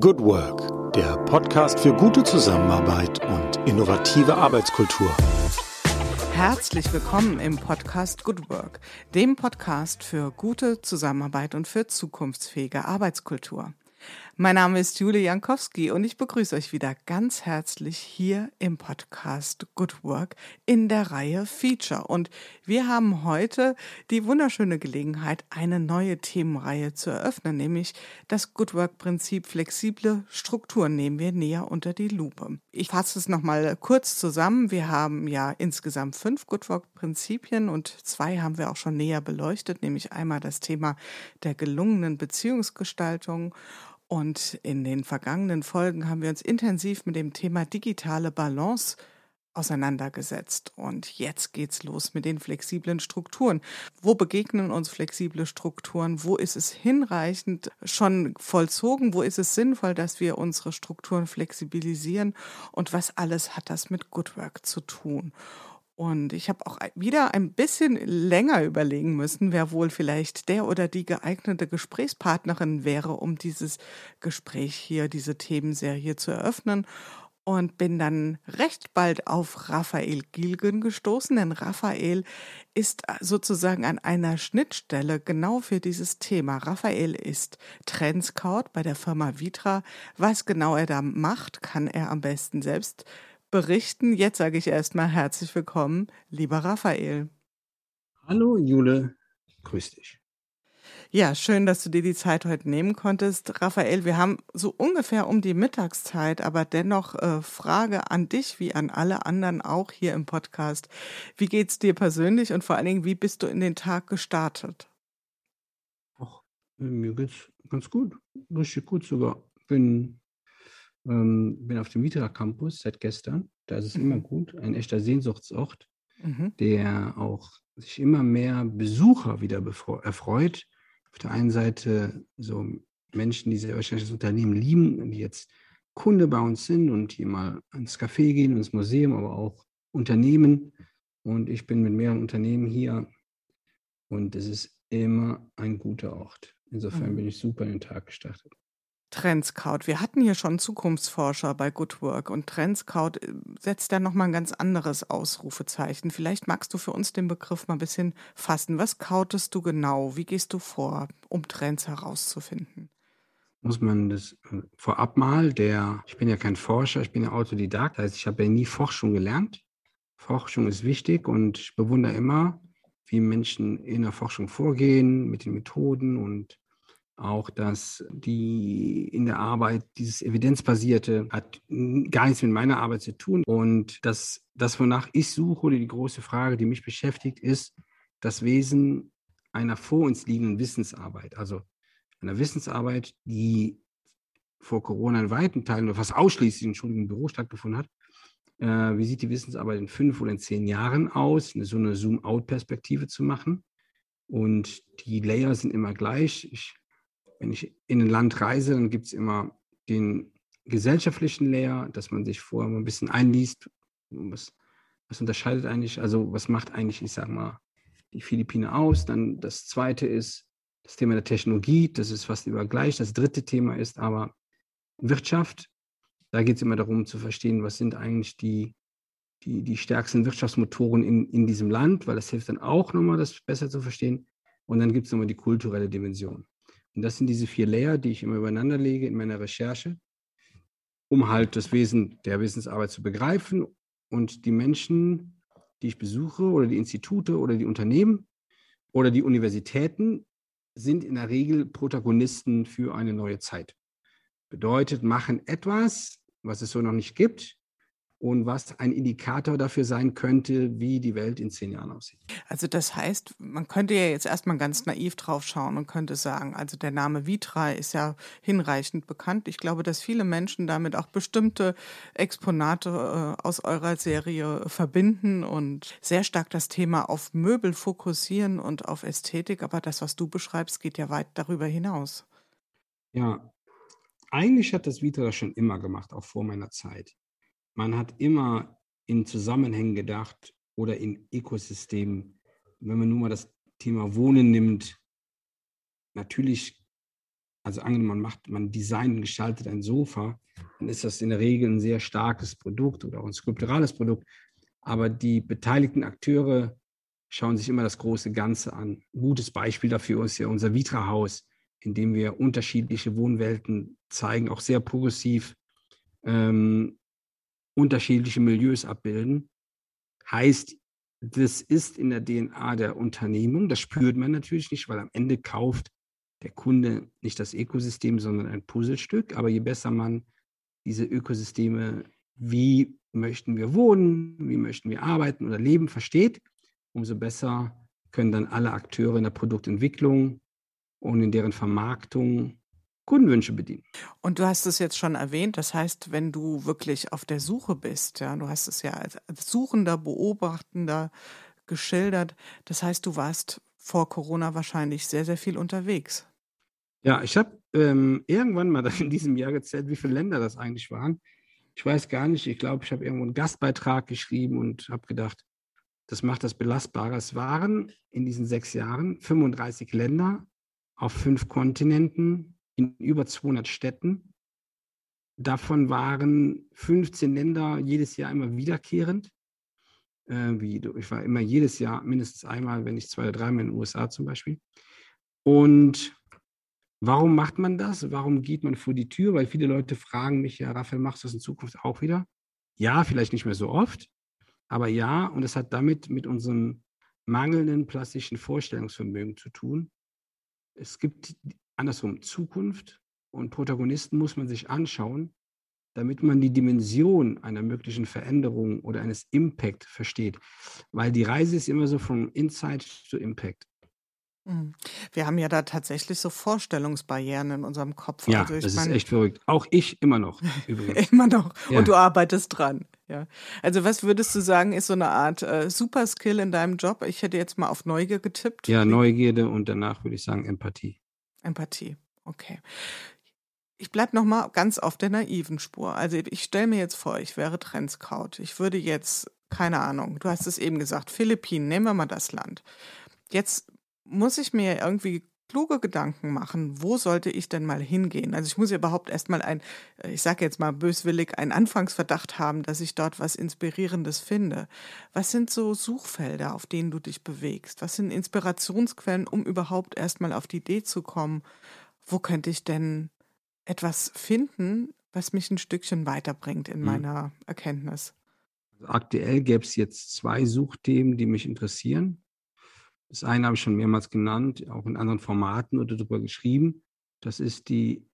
Good Work, der Podcast für gute Zusammenarbeit und innovative Arbeitskultur. Herzlich willkommen im Podcast Good Work, dem Podcast für gute Zusammenarbeit und für zukunftsfähige Arbeitskultur. Mein Name ist Julie Jankowski und ich begrüße euch wieder ganz herzlich hier im Podcast Good Work in der Reihe Feature. Und wir haben heute die wunderschöne Gelegenheit, eine neue Themenreihe zu eröffnen, nämlich das Good Work Prinzip flexible Strukturen nehmen wir näher unter die Lupe. Ich fasse es nochmal kurz zusammen. Wir haben ja insgesamt fünf Good Work Prinzipien und zwei haben wir auch schon näher beleuchtet, nämlich einmal das Thema der gelungenen Beziehungsgestaltung und in den vergangenen Folgen haben wir uns intensiv mit dem Thema digitale Balance auseinandergesetzt. Und jetzt geht's los mit den flexiblen Strukturen. Wo begegnen uns flexible Strukturen? Wo ist es hinreichend schon vollzogen? Wo ist es sinnvoll, dass wir unsere Strukturen flexibilisieren? Und was alles hat das mit Good Work zu tun? Und ich habe auch wieder ein bisschen länger überlegen müssen, wer wohl vielleicht der oder die geeignete Gesprächspartnerin wäre, um dieses Gespräch hier, diese Themenserie zu eröffnen. Und bin dann recht bald auf Raphael Gilgen gestoßen, denn Raphael ist sozusagen an einer Schnittstelle genau für dieses Thema. Raphael ist Trendscout bei der Firma Vitra. Was genau er da macht, kann er am besten selbst berichten. Jetzt sage ich erstmal herzlich willkommen, lieber Raphael. Hallo Jule, grüß dich. Ja, schön, dass du dir die Zeit heute nehmen konntest. Raphael, wir haben so ungefähr um die Mittagszeit, aber dennoch äh, Frage an dich wie an alle anderen auch hier im Podcast. Wie geht's dir persönlich und vor allen Dingen, wie bist du in den Tag gestartet? Ach, mir geht's ganz gut, richtig gut sogar. Bin ähm, bin auf dem Vitra Campus seit gestern. Da ist es mhm. immer gut. Ein echter Sehnsuchtsort, mhm. der auch sich immer mehr Besucher wieder erfreut. Auf der einen Seite so Menschen, die sehr wahrscheinlich das Unternehmen lieben, die jetzt Kunde bei uns sind und die mal ins Café gehen, ins Museum, aber auch Unternehmen. Und ich bin mit mehreren Unternehmen hier und es ist immer ein guter Ort. Insofern mhm. bin ich super in den Tag gestartet. Trendscout. Wir hatten hier schon Zukunftsforscher bei Good Work und Trendscout äh, setzt da nochmal ein ganz anderes Ausrufezeichen. Vielleicht magst du für uns den Begriff mal ein bisschen fassen. Was cautest du genau? Wie gehst du vor, um Trends herauszufinden? Muss man das äh, vorab mal, der, ich bin ja kein Forscher, ich bin ja Autodidakt, heißt, ich habe ja nie Forschung gelernt. Forschung ist wichtig und ich bewundere immer, wie Menschen in der Forschung vorgehen, mit den Methoden und auch, dass die in der Arbeit dieses Evidenzbasierte hat gar nichts mit meiner Arbeit zu tun. Und das, das wonach ich suche oder die große Frage, die mich beschäftigt, ist das Wesen einer vor uns liegenden Wissensarbeit. Also einer Wissensarbeit, die vor Corona in weiten Teilen oder fast ausschließlich in im Büro stattgefunden hat. Äh, wie sieht die Wissensarbeit in fünf oder in zehn Jahren aus? So eine Zoom-out-Perspektive zu machen. Und die Layer sind immer gleich. Ich wenn ich in ein Land reise, dann gibt es immer den gesellschaftlichen Layer, dass man sich vorher mal ein bisschen einliest. Was, was unterscheidet eigentlich, also was macht eigentlich, ich sage mal, die Philippine aus? Dann das zweite ist das Thema der Technologie, das ist fast über gleich. Das dritte Thema ist aber Wirtschaft. Da geht es immer darum zu verstehen, was sind eigentlich die, die, die stärksten Wirtschaftsmotoren in, in diesem Land, weil das hilft dann auch nochmal, das besser zu verstehen. Und dann gibt es nochmal die kulturelle Dimension. Und das sind diese vier Layer, die ich immer übereinander lege in meiner Recherche, um halt das Wesen der Wissensarbeit zu begreifen und die Menschen, die ich besuche oder die Institute oder die Unternehmen oder die Universitäten sind in der Regel Protagonisten für eine neue Zeit. Bedeutet, machen etwas, was es so noch nicht gibt, und was ein Indikator dafür sein könnte, wie die Welt in zehn Jahren aussieht. Also das heißt, man könnte ja jetzt erstmal ganz naiv drauf schauen und könnte sagen, also der Name Vitra ist ja hinreichend bekannt. Ich glaube, dass viele Menschen damit auch bestimmte Exponate äh, aus eurer Serie verbinden und sehr stark das Thema auf Möbel fokussieren und auf Ästhetik. Aber das, was du beschreibst, geht ja weit darüber hinaus. Ja, eigentlich hat das Vitra schon immer gemacht, auch vor meiner Zeit man hat immer in Zusammenhängen gedacht oder in Ökosystemen. Wenn man nun mal das Thema Wohnen nimmt, natürlich also angenommen, man macht, man designt und gestaltet ein Sofa, dann ist das in der Regel ein sehr starkes Produkt oder auch ein skulpturales Produkt. Aber die beteiligten Akteure schauen sich immer das große Ganze an. Ein gutes Beispiel dafür ist ja unser Vitra-Haus, in dem wir unterschiedliche Wohnwelten zeigen, auch sehr progressiv ähm, unterschiedliche Milieus abbilden. Heißt, das ist in der DNA der Unternehmung. Das spürt man natürlich nicht, weil am Ende kauft der Kunde nicht das Ökosystem, sondern ein Puzzlestück. Aber je besser man diese Ökosysteme, wie möchten wir wohnen, wie möchten wir arbeiten oder leben, versteht, umso besser können dann alle Akteure in der Produktentwicklung und in deren Vermarktung Kundenwünsche bedienen. Und du hast es jetzt schon erwähnt, das heißt, wenn du wirklich auf der Suche bist, ja, du hast es ja als Suchender, Beobachtender geschildert, das heißt, du warst vor Corona wahrscheinlich sehr, sehr viel unterwegs. Ja, ich habe ähm, irgendwann mal in diesem Jahr gezählt, wie viele Länder das eigentlich waren. Ich weiß gar nicht, ich glaube, ich habe irgendwo einen Gastbeitrag geschrieben und habe gedacht, das macht das belastbarer. Es waren in diesen sechs Jahren 35 Länder auf fünf Kontinenten in über 200 Städten. Davon waren 15 Länder jedes Jahr immer wiederkehrend. Äh, ich war immer jedes Jahr mindestens einmal, wenn nicht zwei oder dreimal in den USA zum Beispiel. Und warum macht man das? Warum geht man vor die Tür? Weil viele Leute fragen mich, ja, Raphael, machst du das in Zukunft auch wieder? Ja, vielleicht nicht mehr so oft, aber ja, und es hat damit mit unserem mangelnden plastischen Vorstellungsvermögen zu tun. Es gibt andersrum, Zukunft und Protagonisten muss man sich anschauen, damit man die Dimension einer möglichen Veränderung oder eines Impact versteht. Weil die Reise ist immer so von Insight zu Impact. Mhm. Wir haben ja da tatsächlich so Vorstellungsbarrieren in unserem Kopf. Ja, also das ist echt verrückt. Auch ich immer noch. immer noch. Ja. Und du arbeitest dran. Ja. Also was würdest du sagen, ist so eine Art äh, Superskill in deinem Job? Ich hätte jetzt mal auf Neugier getippt. Ja, Neugierde und danach würde ich sagen Empathie. Empathie, okay. Ich bleibe nochmal ganz auf der naiven Spur. Also ich stelle mir jetzt vor, ich wäre Trendscout. Ich würde jetzt, keine Ahnung, du hast es eben gesagt, Philippinen, nehmen wir mal das Land. Jetzt muss ich mir irgendwie kluge Gedanken machen, wo sollte ich denn mal hingehen? Also ich muss ja überhaupt erstmal ein, ich sage jetzt mal böswillig, einen Anfangsverdacht haben, dass ich dort was Inspirierendes finde. Was sind so Suchfelder, auf denen du dich bewegst? Was sind Inspirationsquellen, um überhaupt erstmal auf die Idee zu kommen, wo könnte ich denn etwas finden, was mich ein Stückchen weiterbringt in mhm. meiner Erkenntnis? Also aktuell gäbe es jetzt zwei Suchthemen, die mich interessieren. Das eine habe ich schon mehrmals genannt, auch in anderen Formaten oder darüber geschrieben. Das ist die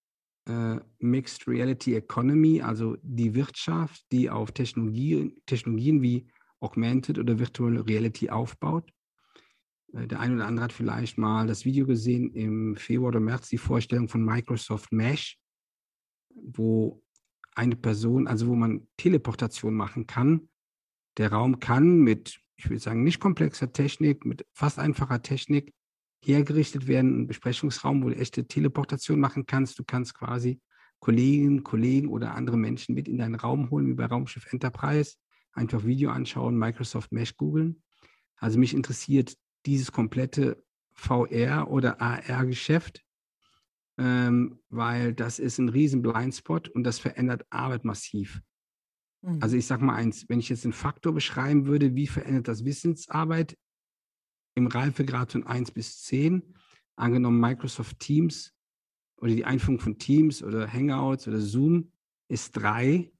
äh, Mixed Reality Economy, also die Wirtschaft, die auf Technologie, Technologien wie Augmented oder Virtual Reality aufbaut. Äh, der eine oder andere hat vielleicht mal das Video gesehen im Februar oder März, die Vorstellung von Microsoft Mesh, wo eine Person, also wo man Teleportation machen kann. Der Raum kann mit ich würde sagen, nicht komplexer Technik, mit fast einfacher Technik hergerichtet werden. Ein Besprechungsraum, wo du echte Teleportation machen kannst. Du kannst quasi Kolleginnen, Kollegen oder andere Menschen mit in deinen Raum holen, wie bei Raumschiff Enterprise. Einfach Video anschauen, Microsoft Mesh googeln. Also mich interessiert dieses komplette VR- oder AR-Geschäft, ähm, weil das ist ein riesen Blindspot und das verändert Arbeit massiv. Mhm. Also ich sage mal eins, wenn ich jetzt einen Faktor beschreiben würde, wie verändert das Wissensarbeit im Reifegrad von 1 bis 10, angenommen Microsoft Teams oder die Einführung von Teams oder Hangouts oder Zoom ist 3,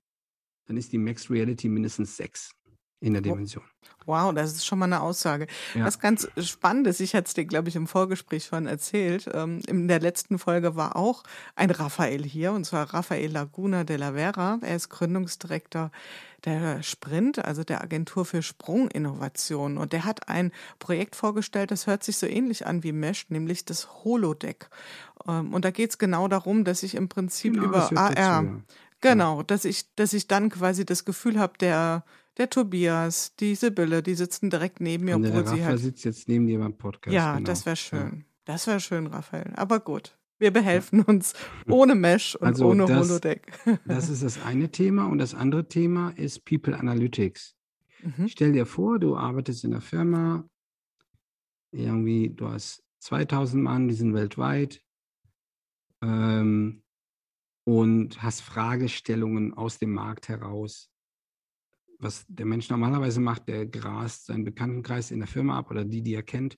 dann ist die Max Reality mindestens 6 in der Dimension. Wow, das ist schon mal eine Aussage. Ja. Was ganz spannend ist, ich hatte es dir, glaube ich, im Vorgespräch schon erzählt, ähm, in der letzten Folge war auch ein Raphael hier, und zwar Raphael Laguna de la Vera. Er ist Gründungsdirektor der Sprint, also der Agentur für Sprunginnovation. Und der hat ein Projekt vorgestellt, das hört sich so ähnlich an wie Mesh, nämlich das Holodeck. Ähm, und da geht es genau darum, dass ich im Prinzip genau, über AR, dazu, ja. genau, dass ich, dass ich dann quasi das Gefühl habe, der der Tobias, die Sibylle, die sitzen direkt neben mir, obwohl der sie halt. sitzt jetzt neben dir beim Podcast. Ja, genau. das wäre schön. Ja. Das wäre schön, Raphael. Aber gut. Wir behelfen uns ohne Mesh und also ohne das, Holodeck. das ist das eine Thema. Und das andere Thema ist People Analytics. Mhm. Stell dir vor, du arbeitest in einer Firma, irgendwie, du hast 2000 Mann, die sind weltweit. ähm, und hast Fragestellungen aus dem Markt heraus. Was der Mensch normalerweise macht, der grast seinen Bekanntenkreis in der Firma ab oder die, die er kennt.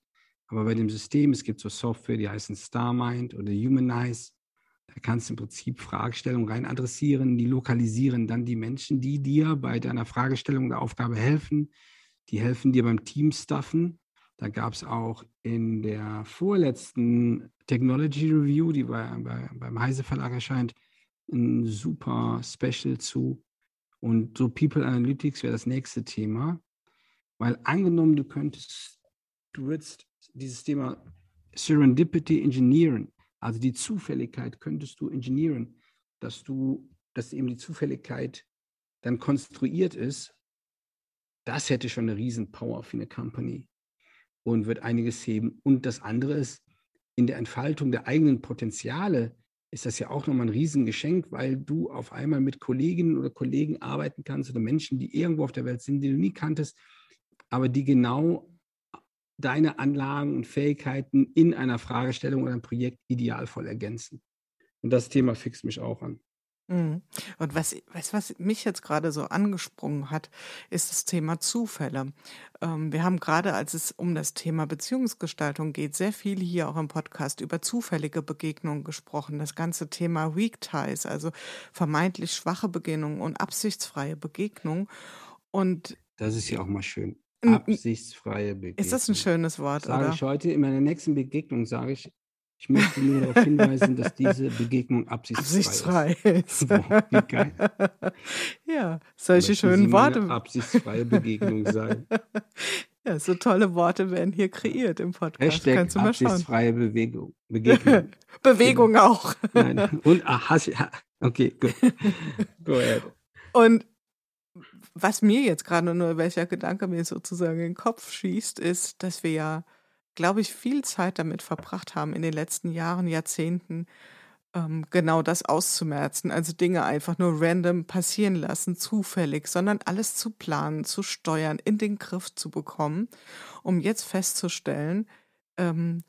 Aber bei dem System, es gibt so Software, die heißen StarMind oder Humanize. Da kannst du im Prinzip Fragestellungen rein adressieren, die lokalisieren dann die Menschen, die dir bei deiner Fragestellung der Aufgabe helfen. Die helfen dir beim Teamstuffen. Da gab es auch in der vorletzten Technology Review, die bei, bei, beim Heise Verlag erscheint, ein super Special zu. Und so People Analytics wäre das nächste Thema. Weil angenommen, du könntest, du würdest dieses Thema Serendipity Engineering, also die Zufälligkeit könntest du engineeren, dass du, dass eben die Zufälligkeit dann konstruiert ist, das hätte schon eine Riesenpower für eine Company und wird einiges heben. Und das andere ist, in der Entfaltung der eigenen Potenziale ist das ja auch nochmal ein Riesengeschenk, weil du auf einmal mit Kolleginnen oder Kollegen arbeiten kannst oder Menschen, die irgendwo auf der Welt sind, die du nie kanntest, aber die genau deine Anlagen und Fähigkeiten in einer Fragestellung oder einem Projekt idealvoll ergänzen. Und das Thema fixt mich auch an. Mhm. Und was, was, was mich jetzt gerade so angesprungen hat, ist das Thema Zufälle. Ähm, wir haben gerade, als es um das Thema Beziehungsgestaltung geht, sehr viel hier auch im Podcast über zufällige Begegnungen gesprochen. Das ganze Thema Weak Ties, also vermeintlich schwache Begegnungen und absichtsfreie Begegnungen. Und das ist ja auch mal schön. Absichtsfreie Begegnung. Ist das ein schönes Wort, sage oder? ich heute in meiner nächsten Begegnung, sage ich, ich möchte nur darauf hinweisen, dass diese Begegnung absichtsfrei, absichtsfrei ist. Boah, wie geil. Ja, solche Möchten schönen Sie Worte. Absichtsfreie Begegnung sein. Ja, so tolle Worte werden hier kreiert im Podcast. Hashtag Kannst du mal schauen. absichtsfreie Bewegung, Begegnung. Bewegung auch. Nein. Und, ah, hast, ja, okay, gut. Go ahead. Und was mir jetzt gerade nur, welcher Gedanke mir sozusagen in den Kopf schießt, ist, dass wir ja, glaube ich, viel Zeit damit verbracht haben in den letzten Jahren, Jahrzehnten, ähm, genau das auszumerzen. Also Dinge einfach nur random passieren lassen, zufällig, sondern alles zu planen, zu steuern, in den Griff zu bekommen, um jetzt festzustellen, ähm,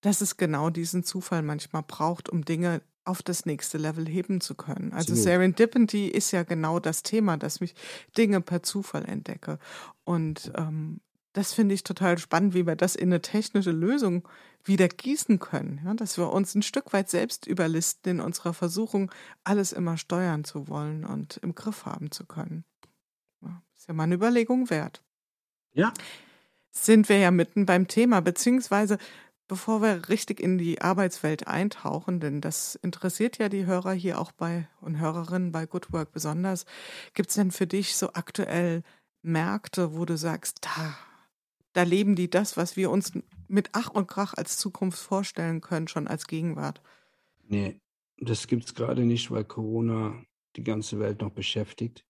dass es genau diesen Zufall manchmal braucht, um Dinge auf das nächste Level heben zu können. Also Absolut. Serendipity ist ja genau das Thema, dass ich Dinge per Zufall entdecke. Und ähm, das finde ich total spannend, wie wir das in eine technische Lösung wieder gießen können. Ja? Dass wir uns ein Stück weit selbst überlisten in unserer Versuchung, alles immer steuern zu wollen und im Griff haben zu können. Ja, ist ja mal eine Überlegung wert. Ja, Sind wir ja mitten beim Thema, beziehungsweise bevor wir richtig in die Arbeitswelt eintauchen, denn das interessiert ja die Hörer hier auch bei und Hörerinnen bei Good Work besonders, gibt es denn für dich so aktuell Märkte, wo du sagst, da, da leben die das, was wir uns mit Ach und Krach als Zukunft vorstellen können, schon als Gegenwart? nee, das gibt es gerade nicht, weil Corona die ganze Welt noch beschäftigt.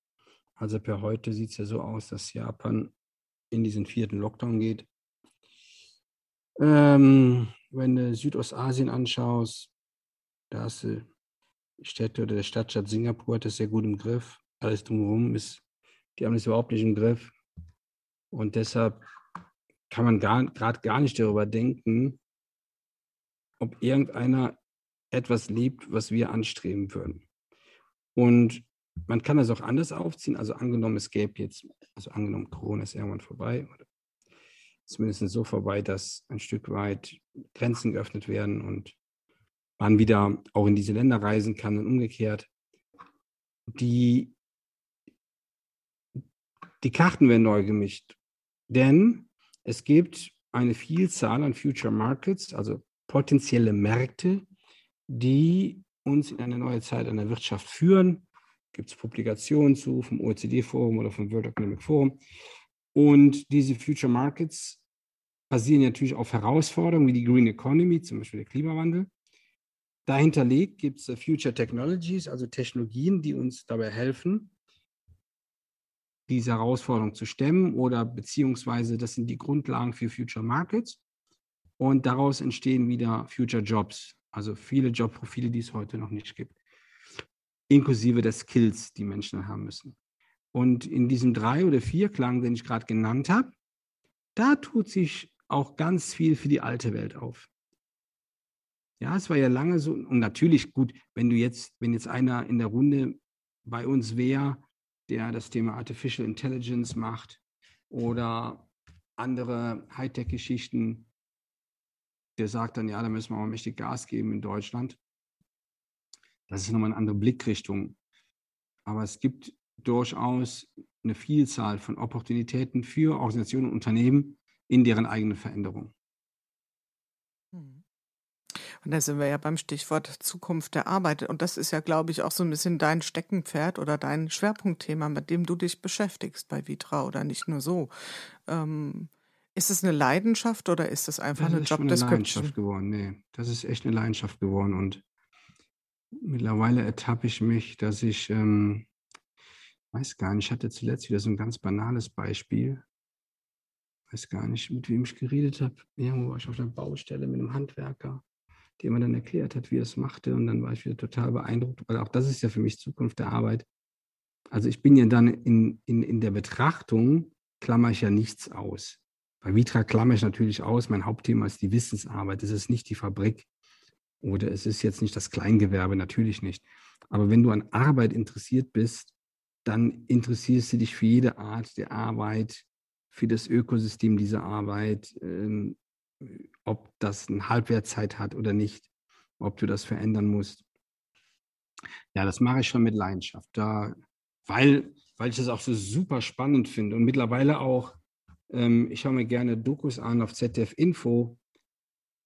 Also per heute sieht es ja so aus, dass Japan in diesen vierten Lockdown geht. Ähm, wenn du Südostasien anschaust, da hast du Städte oder der Stadtstaat Singapur hat das sehr gut im Griff. Alles drumherum ist, die haben das überhaupt nicht im Griff. Und deshalb kann man gerade gar nicht darüber denken, ob irgendeiner etwas lebt, was wir anstreben würden. Und man kann das auch anders aufziehen. Also angenommen, es gäbe jetzt, also angenommen, Corona ist irgendwann vorbei oder zumindest so vorbei, dass ein Stück weit Grenzen geöffnet werden und man wieder auch in diese Länder reisen kann und umgekehrt. Die, die Karten werden neu gemischt, denn es gibt eine Vielzahl an Future Markets, also potenzielle Märkte, die uns in eine neue Zeit an der Wirtschaft führen. Gibt es Publikationen zu vom OECD-Forum oder vom World Economic Forum. Und diese Future Markets basieren natürlich auf Herausforderungen wie die Green Economy, zum Beispiel der Klimawandel. Dahinter liegt gibt es Future Technologies, also Technologien, die uns dabei helfen, diese Herausforderung zu stemmen oder beziehungsweise das sind die Grundlagen für Future Markets. Und daraus entstehen wieder Future Jobs, also viele Jobprofile, die es heute noch nicht gibt, inklusive der Skills, die Menschen haben müssen. Und in diesem drei oder vier Klang, den ich gerade genannt habe, da tut sich auch ganz viel für die alte Welt auf. Ja, es war ja lange so. Und natürlich gut, wenn du jetzt, wenn jetzt einer in der Runde bei uns wäre, der das Thema Artificial Intelligence macht oder andere Hightech-Geschichten, der sagt dann, ja, da müssen wir mal mächtig Gas geben in Deutschland. Das ist nochmal eine andere Blickrichtung. Aber es gibt durchaus eine Vielzahl von Opportunitäten für Organisationen und Unternehmen in deren eigene Veränderung. Und da sind wir ja beim Stichwort Zukunft der Arbeit. Und das ist ja, glaube ich, auch so ein bisschen dein Steckenpferd oder dein Schwerpunktthema, mit dem du dich beschäftigst bei Vitra oder nicht nur so. Ähm, ist es eine Leidenschaft oder ist es einfach das eine ist schon eine Jobdescription? Leidenschaft geworden. Nee, das ist echt eine Leidenschaft geworden. Und mittlerweile ertappe ich mich, dass ich, ähm, weiß gar nicht, ich hatte zuletzt wieder so ein ganz banales Beispiel. Weiß gar nicht, mit wem ich geredet habe. Irgendwo war ich auf einer Baustelle mit einem Handwerker, der mir dann erklärt hat, wie er es machte. Und dann war ich wieder total beeindruckt, weil auch das ist ja für mich Zukunft der Arbeit. Also ich bin ja dann in, in, in der Betrachtung, klammer ich ja nichts aus. Bei Vitra klammer ich natürlich aus, mein Hauptthema ist die Wissensarbeit. Es ist nicht die Fabrik oder es ist jetzt nicht das Kleingewerbe, natürlich nicht. Aber wenn du an Arbeit interessiert bist, dann interessierst du dich für jede Art der Arbeit, für das Ökosystem dieser Arbeit, ähm, ob das eine Halbwertzeit hat oder nicht, ob du das verändern musst. Ja, das mache ich schon mit Leidenschaft, da, weil, weil ich das auch so super spannend finde und mittlerweile auch, ähm, ich schaue mir gerne Dokus an auf ZDF Info,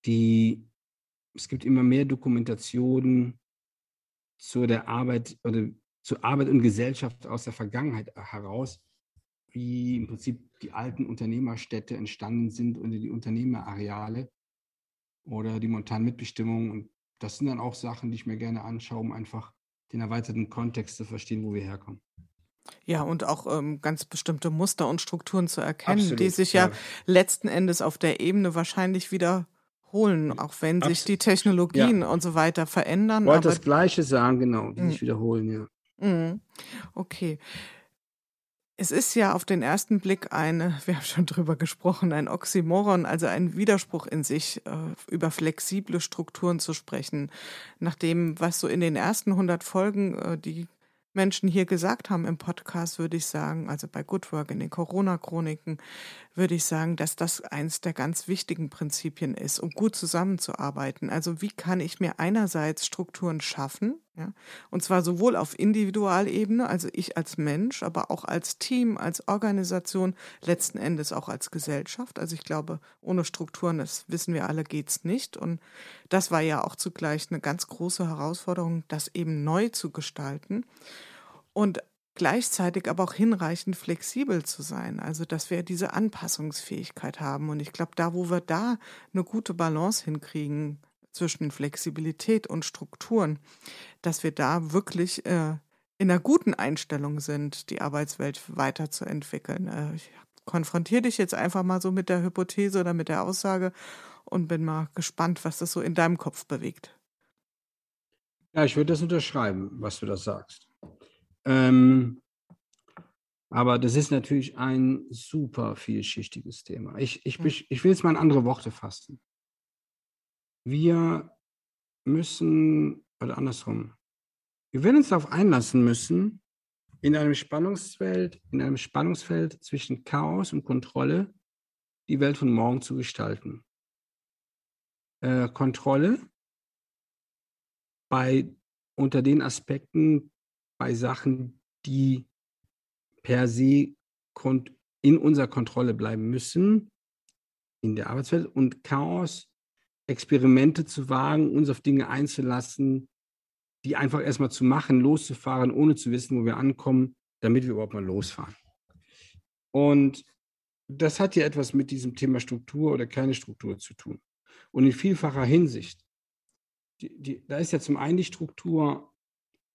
die, es gibt immer mehr Dokumentationen zu der Arbeit oder zu Arbeit und Gesellschaft aus der Vergangenheit heraus, wie im Prinzip die alten Unternehmerstädte entstanden sind und die Unternehmerareale oder die Montanmitbestimmung. Und das sind dann auch Sachen, die ich mir gerne anschaue, um einfach den erweiterten Kontext zu verstehen, wo wir herkommen. Ja, und auch ähm, ganz bestimmte Muster und Strukturen zu erkennen, die Absolut, sich ja ja. letzten Endes auf der Ebene wahrscheinlich wiederholen, auch wenn sich Abs- die Technologien und so weiter verändern. Ich wollte Aber das Gleiche sagen, genau, die sich wiederholen, ja. Mhm. Okay. Es ist ja auf den ersten Blick eine, wir haben schon drüber gesprochen, ein Oxymoron, also ein Widerspruch in sich, äh, über flexible Strukturen zu sprechen. Nach dem, was so in den ersten 100 Folgen äh, die Menschen hier gesagt haben im Podcast, würde ich sagen, also bei Good Work in den Corona-Chroniken, würde ich sagen, dass das eins der ganz wichtigen Prinzipien ist, um gut zusammenzuarbeiten. Also wie kann ich mir einerseits Strukturen schaffen, ja, und zwar sowohl auf Individualebene, also ich als Mensch, aber auch als Team, als Organisation, letzten Endes auch als Gesellschaft. Also ich glaube, ohne Strukturen, das wissen wir alle, geht's nicht. Und das war ja auch zugleich eine ganz große Herausforderung, das eben neu zu gestalten und gleichzeitig aber auch hinreichend flexibel zu sein. Also dass wir diese Anpassungsfähigkeit haben. Und ich glaube, da, wo wir da eine gute Balance hinkriegen zwischen Flexibilität und Strukturen, dass wir da wirklich äh, in einer guten Einstellung sind, die Arbeitswelt weiterzuentwickeln. Äh, ich konfrontiere dich jetzt einfach mal so mit der Hypothese oder mit der Aussage und bin mal gespannt, was das so in deinem Kopf bewegt. Ja, ich würde das unterschreiben, was du da sagst. Ähm, aber das ist natürlich ein super vielschichtiges Thema. Ich, ich, Hm. ich will jetzt mal in andere Worte fassen. Wir müssen, oder andersrum, wir werden uns darauf einlassen müssen, in einem Spannungsfeld, in einem Spannungsfeld zwischen Chaos und Kontrolle die Welt von morgen zu gestalten. Äh, Kontrolle bei unter den Aspekten bei Sachen, die per se in unserer Kontrolle bleiben müssen, in der Arbeitswelt und Chaos, Experimente zu wagen, uns auf Dinge einzulassen, die einfach erstmal zu machen, loszufahren, ohne zu wissen, wo wir ankommen, damit wir überhaupt mal losfahren. Und das hat ja etwas mit diesem Thema Struktur oder keine Struktur zu tun. Und in vielfacher Hinsicht. Die, die, da ist ja zum einen die Struktur,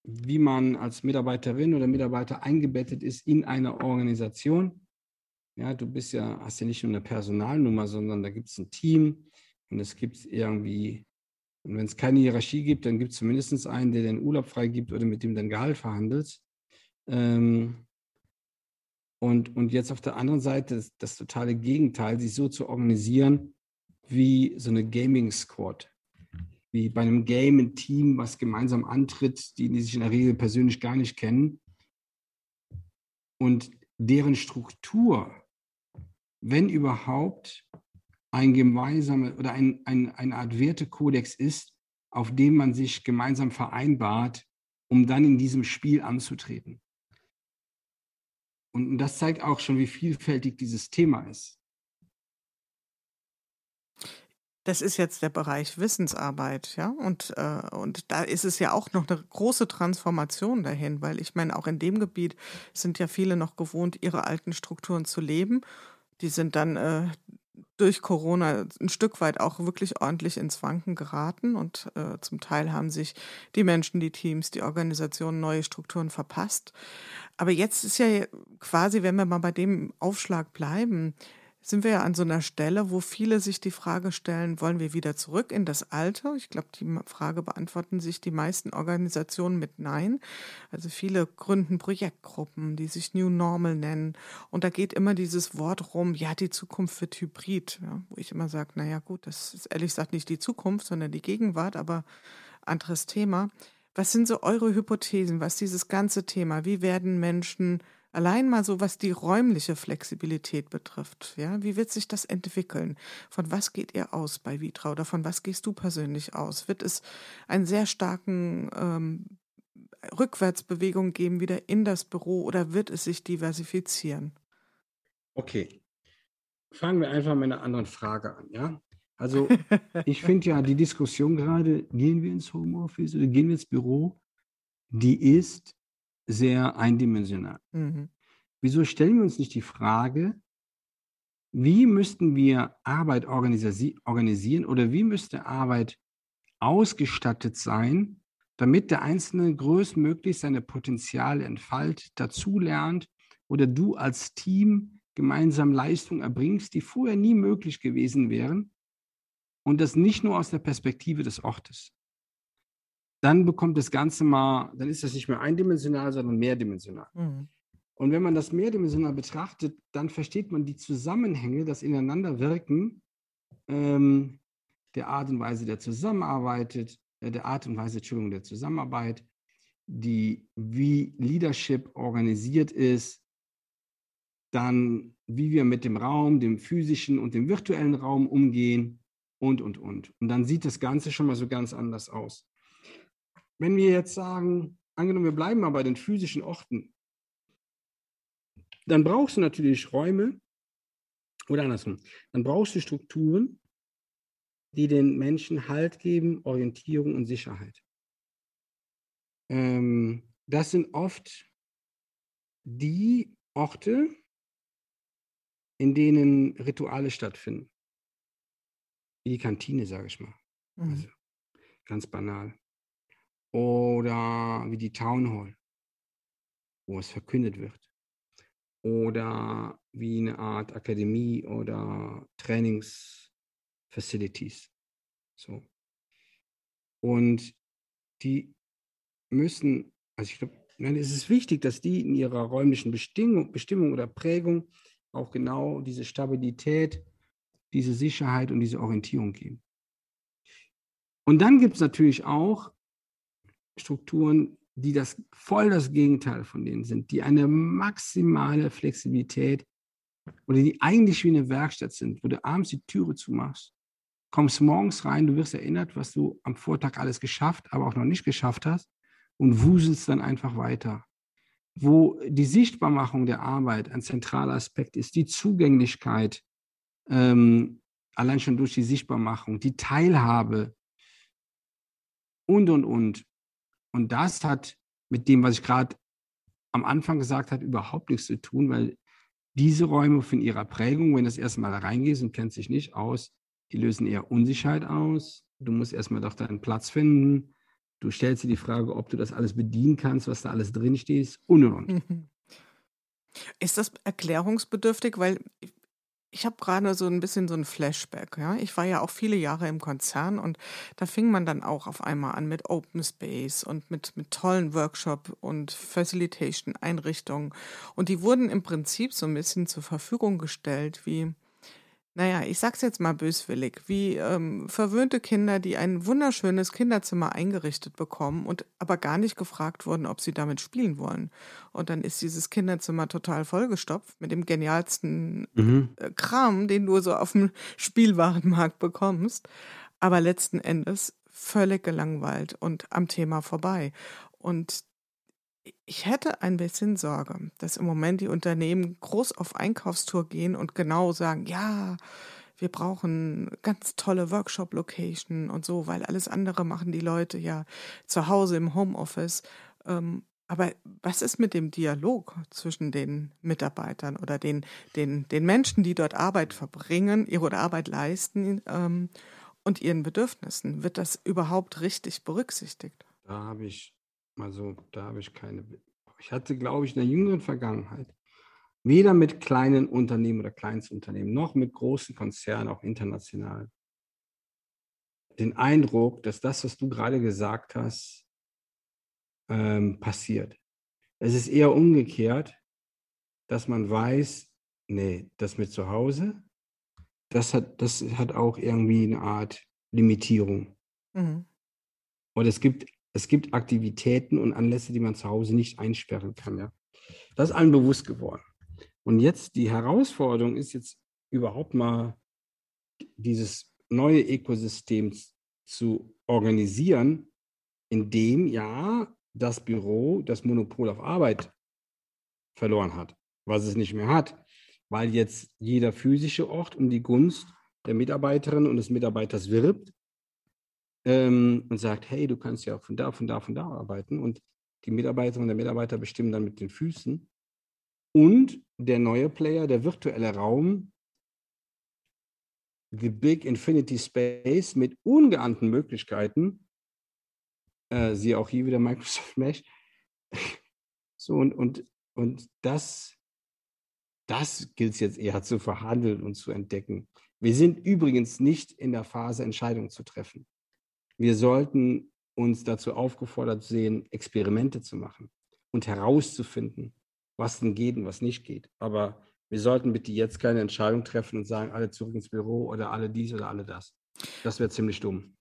wie man als Mitarbeiterin oder Mitarbeiter eingebettet ist in einer Organisation. Ja, du bist ja, hast ja nicht nur eine Personalnummer, sondern da gibt es ein Team und es gibt irgendwie, und wenn es keine Hierarchie gibt, dann gibt es zumindest einen, der den Urlaub freigibt oder mit dem dein Gehalt verhandelt. Ähm, und, und jetzt auf der anderen Seite das, das totale Gegenteil, sich so zu organisieren wie so eine Gaming-Squad. wie bei einem Game, ein Team, was gemeinsam antritt, die, die sich in der Regel persönlich gar nicht kennen. Und deren Struktur, wenn überhaupt, ein gemeinsamer oder ein, ein, eine Art Wertekodex ist, auf dem man sich gemeinsam vereinbart, um dann in diesem Spiel anzutreten. Und das zeigt auch schon, wie vielfältig dieses Thema ist. Das ist jetzt der Bereich Wissensarbeit, ja. Und, äh, und da ist es ja auch noch eine große Transformation dahin, weil ich meine, auch in dem Gebiet sind ja viele noch gewohnt, ihre alten Strukturen zu leben. Die sind dann äh, durch Corona ein Stück weit auch wirklich ordentlich ins Wanken geraten und äh, zum Teil haben sich die Menschen, die Teams, die Organisationen neue Strukturen verpasst. Aber jetzt ist ja quasi, wenn wir mal bei dem Aufschlag bleiben, sind wir ja an so einer Stelle, wo viele sich die Frage stellen, wollen wir wieder zurück in das Alte? Ich glaube, die Frage beantworten sich die meisten Organisationen mit Nein. Also viele gründen Projektgruppen, die sich New Normal nennen. Und da geht immer dieses Wort rum, ja, die Zukunft wird hybrid. Ja, wo ich immer sage, naja gut, das ist ehrlich gesagt nicht die Zukunft, sondern die Gegenwart, aber anderes Thema. Was sind so eure Hypothesen, was dieses ganze Thema, wie werden Menschen Allein mal so, was die räumliche Flexibilität betrifft. Ja, wie wird sich das entwickeln? Von was geht ihr aus bei Vitra oder von was gehst du persönlich aus? Wird es einen sehr starken ähm, Rückwärtsbewegung geben wieder in das Büro oder wird es sich diversifizieren? Okay. Fangen wir einfach mit einer anderen Frage an, ja? Also, ich finde ja die Diskussion gerade, gehen wir ins Homeoffice oder gehen wir ins Büro, die ist sehr eindimensional. Mhm. Wieso stellen wir uns nicht die Frage, wie müssten wir Arbeit organisi organisieren oder wie müsste Arbeit ausgestattet sein, damit der Einzelne größtmöglich seine Potenziale entfaltet, dazulernt oder du als Team gemeinsam Leistungen erbringst, die vorher nie möglich gewesen wären und das nicht nur aus der Perspektive des Ortes dann bekommt das Ganze mal, dann ist das nicht mehr eindimensional, sondern mehrdimensional. Mhm. Und wenn man das mehrdimensional betrachtet, dann versteht man die Zusammenhänge, das Ineinanderwirken ähm, der Art und Weise der Zusammenarbeit, äh, der Art und Weise, Entschuldigung, der Zusammenarbeit, die, wie Leadership organisiert ist, dann wie wir mit dem Raum, dem physischen und dem virtuellen Raum umgehen und, und, und. Und dann sieht das Ganze schon mal so ganz anders aus. Wenn wir jetzt sagen, angenommen, wir bleiben mal bei den physischen Orten, dann brauchst du natürlich Räume oder andersrum, dann brauchst du Strukturen, die den Menschen Halt geben, Orientierung und Sicherheit. Ähm, das sind oft die Orte, in denen Rituale stattfinden. Wie die Kantine, sage ich mal. Mhm. Also ganz banal oder wie die Town Hall, wo es verkündet wird. Oder wie eine Art Akademie oder Trainingsfacilities. So. Und die müssen, also ich glaube, es ist wichtig, dass die in ihrer räumlichen Bestimmung, Bestimmung oder Prägung auch genau diese Stabilität, diese Sicherheit und diese Orientierung geben. Und dann gibt es natürlich auch Strukturen, die das voll das Gegenteil von denen sind, die eine maximale Flexibilität oder die eigentlich wie eine Werkstatt sind, wo du abends die Türe zumachst, kommst morgens rein, du wirst erinnert, was du am Vortag alles geschafft, aber auch noch nicht geschafft hast und wuselst dann einfach weiter. Wo die Sichtbarmachung der Arbeit ein zentraler Aspekt ist, die Zugänglichkeit, ähm, allein schon durch die Sichtbarmachung, die Teilhabe und, und, und. Und das hat mit dem, was ich gerade am Anfang gesagt habe, überhaupt nichts zu tun, weil diese Räume von ihrer Prägung, wenn du das erste Mal da reingehst und kennst dich nicht aus, die lösen eher Unsicherheit aus. Du musst erstmal doch deinen Platz finden. Du stellst dir die Frage, ob du das alles bedienen kannst, was da alles drin steht und und und. Mhm. Ist das erklärungsbedürftig? Weil ich habe gerade so ein bisschen so ein Flashback, ja. Ich war ja auch viele Jahre im Konzern und da fing man dann auch auf einmal an mit Open Space und mit, mit tollen Workshop und Facilitation Einrichtungen. Und die wurden im Prinzip so ein bisschen zur Verfügung gestellt wie naja, ich sag's jetzt mal böswillig, wie ähm, verwöhnte Kinder, die ein wunderschönes Kinderzimmer eingerichtet bekommen und aber gar nicht gefragt wurden, ob sie damit spielen wollen. Und dann ist dieses Kinderzimmer total vollgestopft mit dem genialsten mhm. Äh, Kram, den du so auf dem Spielwarenmarkt bekommst. Aber letzten Endes völlig gelangweilt und am Thema vorbei. Und ich hätte ein bisschen Sorge, dass im Moment die Unternehmen groß auf Einkaufstour gehen und genau sagen, ja, wir brauchen ganz tolle Workshop-Location und so, weil alles andere machen die Leute ja zu Hause im Homeoffice. Ähm, aber was ist mit dem Dialog zwischen den Mitarbeitern oder den, den, den Menschen, die dort Arbeit verbringen, ihre Arbeit leisten ähm, und ihren Bedürfnissen? Wird das überhaupt richtig berücksichtigt? Da habe ich also da habe ich keine. Ich hatte, glaube ich, in der jüngeren Vergangenheit weder mit kleinen Unternehmen oder Kleinstunternehmen noch mit großen Konzernen, auch international, den Eindruck, dass das, was du gerade gesagt hast, ähm, passiert. Es ist eher umgekehrt, dass man weiß, nee, das mit zu Hause, das hat, das hat auch irgendwie eine Art Limitierung. Mhm. Und es gibt es gibt Aktivitäten und Anlässe, die man zu Hause nicht einsperren kann. Ja? Das ist allen bewusst geworden. Und jetzt die Herausforderung ist jetzt überhaupt mal dieses neue Ökosystem zu organisieren, in dem ja das Büro das Monopol auf Arbeit verloren hat, was es nicht mehr hat, weil jetzt jeder physische Ort um die Gunst der Mitarbeiterin und des Mitarbeiters wirbt ähm, und sagt, hey, du kannst ja von da, von da, von da arbeiten. Und die Mitarbeiterinnen und der Mitarbeiter bestimmen dann mit den Füßen. Und der neue Player, der virtuelle Raum, the Big Infinity Space mit ungeahnten Möglichkeiten, äh, siehe auch hier wieder Microsoft Mesh. so, und, und, und das, das gilt es jetzt eher zu verhandeln und zu entdecken. Wir sind übrigens nicht in der Phase, Entscheidungen zu treffen. Wir sollten uns dazu aufgefordert sehen, Experimente zu machen und herauszufinden, was denn geht und was nicht geht. Aber wir sollten bitte jetzt keine Entscheidung treffen und sagen, alle zurück ins Büro oder alle dies oder alle das. Das wäre ziemlich dumm.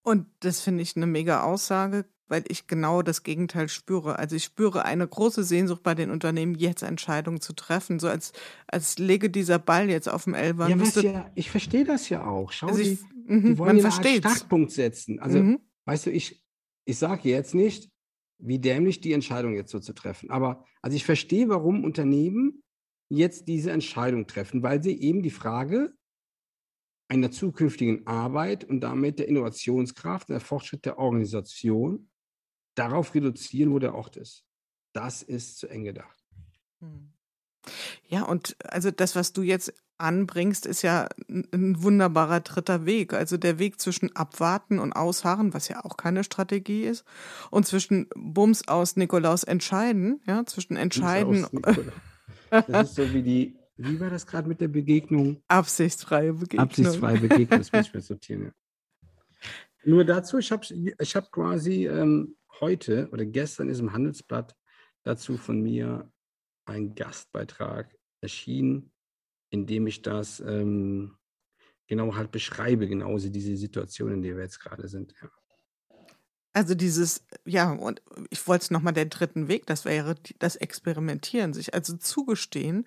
Und das finde ich eine mega Aussage, weil ich genau das Gegenteil spüre. Also ich spüre eine große Sehnsucht bei den Unternehmen, jetzt Entscheidungen zu treffen, so als, als lege dieser Ball jetzt auf dem Elber. Ja, ja, ich verstehe das ja auch. Schau, also ich, Mhm, die wollen einen Startpunkt setzen. Also, mhm. weißt du, ich, ich sage jetzt nicht, wie dämlich die Entscheidung jetzt so zu treffen. Aber also ich verstehe, warum Unternehmen jetzt diese Entscheidung treffen, weil sie eben die Frage einer zukünftigen Arbeit und damit der Innovationskraft, der Fortschritt der Organisation darauf reduzieren, wo der Ort ist. Das ist zu eng gedacht. Mhm. Ja, und also das, was du jetzt anbringst, ist ja ein wunderbarer dritter Weg. Also der Weg zwischen Abwarten und Ausharren, was ja auch keine Strategie ist, und zwischen Bums aus Nikolaus entscheiden, ja, zwischen entscheiden. Das ist so wie die, wie war das gerade mit der Begegnung? Absichtsfreie Begegnung. Absichtsfreie Begegnung, das muss ich mir sortieren. Ja. Nur dazu, ich habe ich hab quasi ähm, heute oder gestern ist im Handelsblatt dazu von mir ein Gastbeitrag erschienen, in dem ich das ähm, genau halt beschreibe, genauso diese Situation, in der wir jetzt gerade sind. Ja. Also dieses, ja, und ich wollte nochmal den dritten Weg, das wäre das Experimentieren, sich also zugestehen,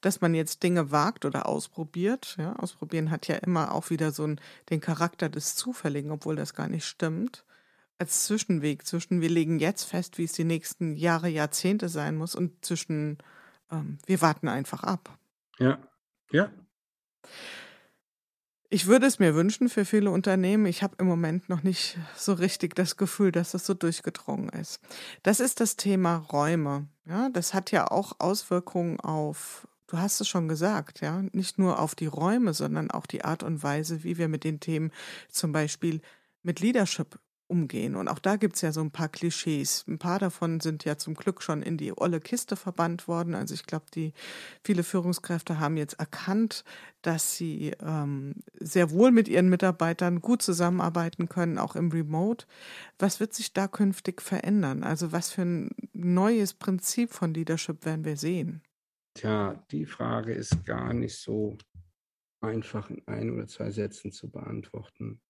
dass man jetzt Dinge wagt oder ausprobiert. Ja, ausprobieren hat ja immer auch wieder so einen, den Charakter des Zufälligen, obwohl das gar nicht stimmt. Als Zwischenweg zwischen, wir legen jetzt fest, wie es die nächsten Jahre, Jahrzehnte sein muss und zwischen, ähm, wir warten einfach ab. Ja, ja. Ich würde es mir wünschen für viele Unternehmen. Ich habe im Moment noch nicht so richtig das Gefühl, dass das so durchgedrungen ist. Das ist das Thema Räume. Ja, das hat ja auch Auswirkungen auf, du hast es schon gesagt, ja, nicht nur auf die Räume, sondern auch die Art und Weise, wie wir mit den Themen zum Beispiel mit Leadership umgehen. Und auch da gibt es ja so ein paar Klischees. Ein paar davon sind ja zum Glück schon in die olle Kiste verbannt worden. Also ich glaube, die viele Führungskräfte haben jetzt erkannt, dass sie ähm, sehr wohl mit ihren Mitarbeitern gut zusammenarbeiten können, auch im Remote. Was wird sich da künftig verändern? Also was für ein neues Prinzip von Leadership werden wir sehen? Tja, die Frage ist gar nicht so einfach in ein oder zwei Sätzen zu beantworten.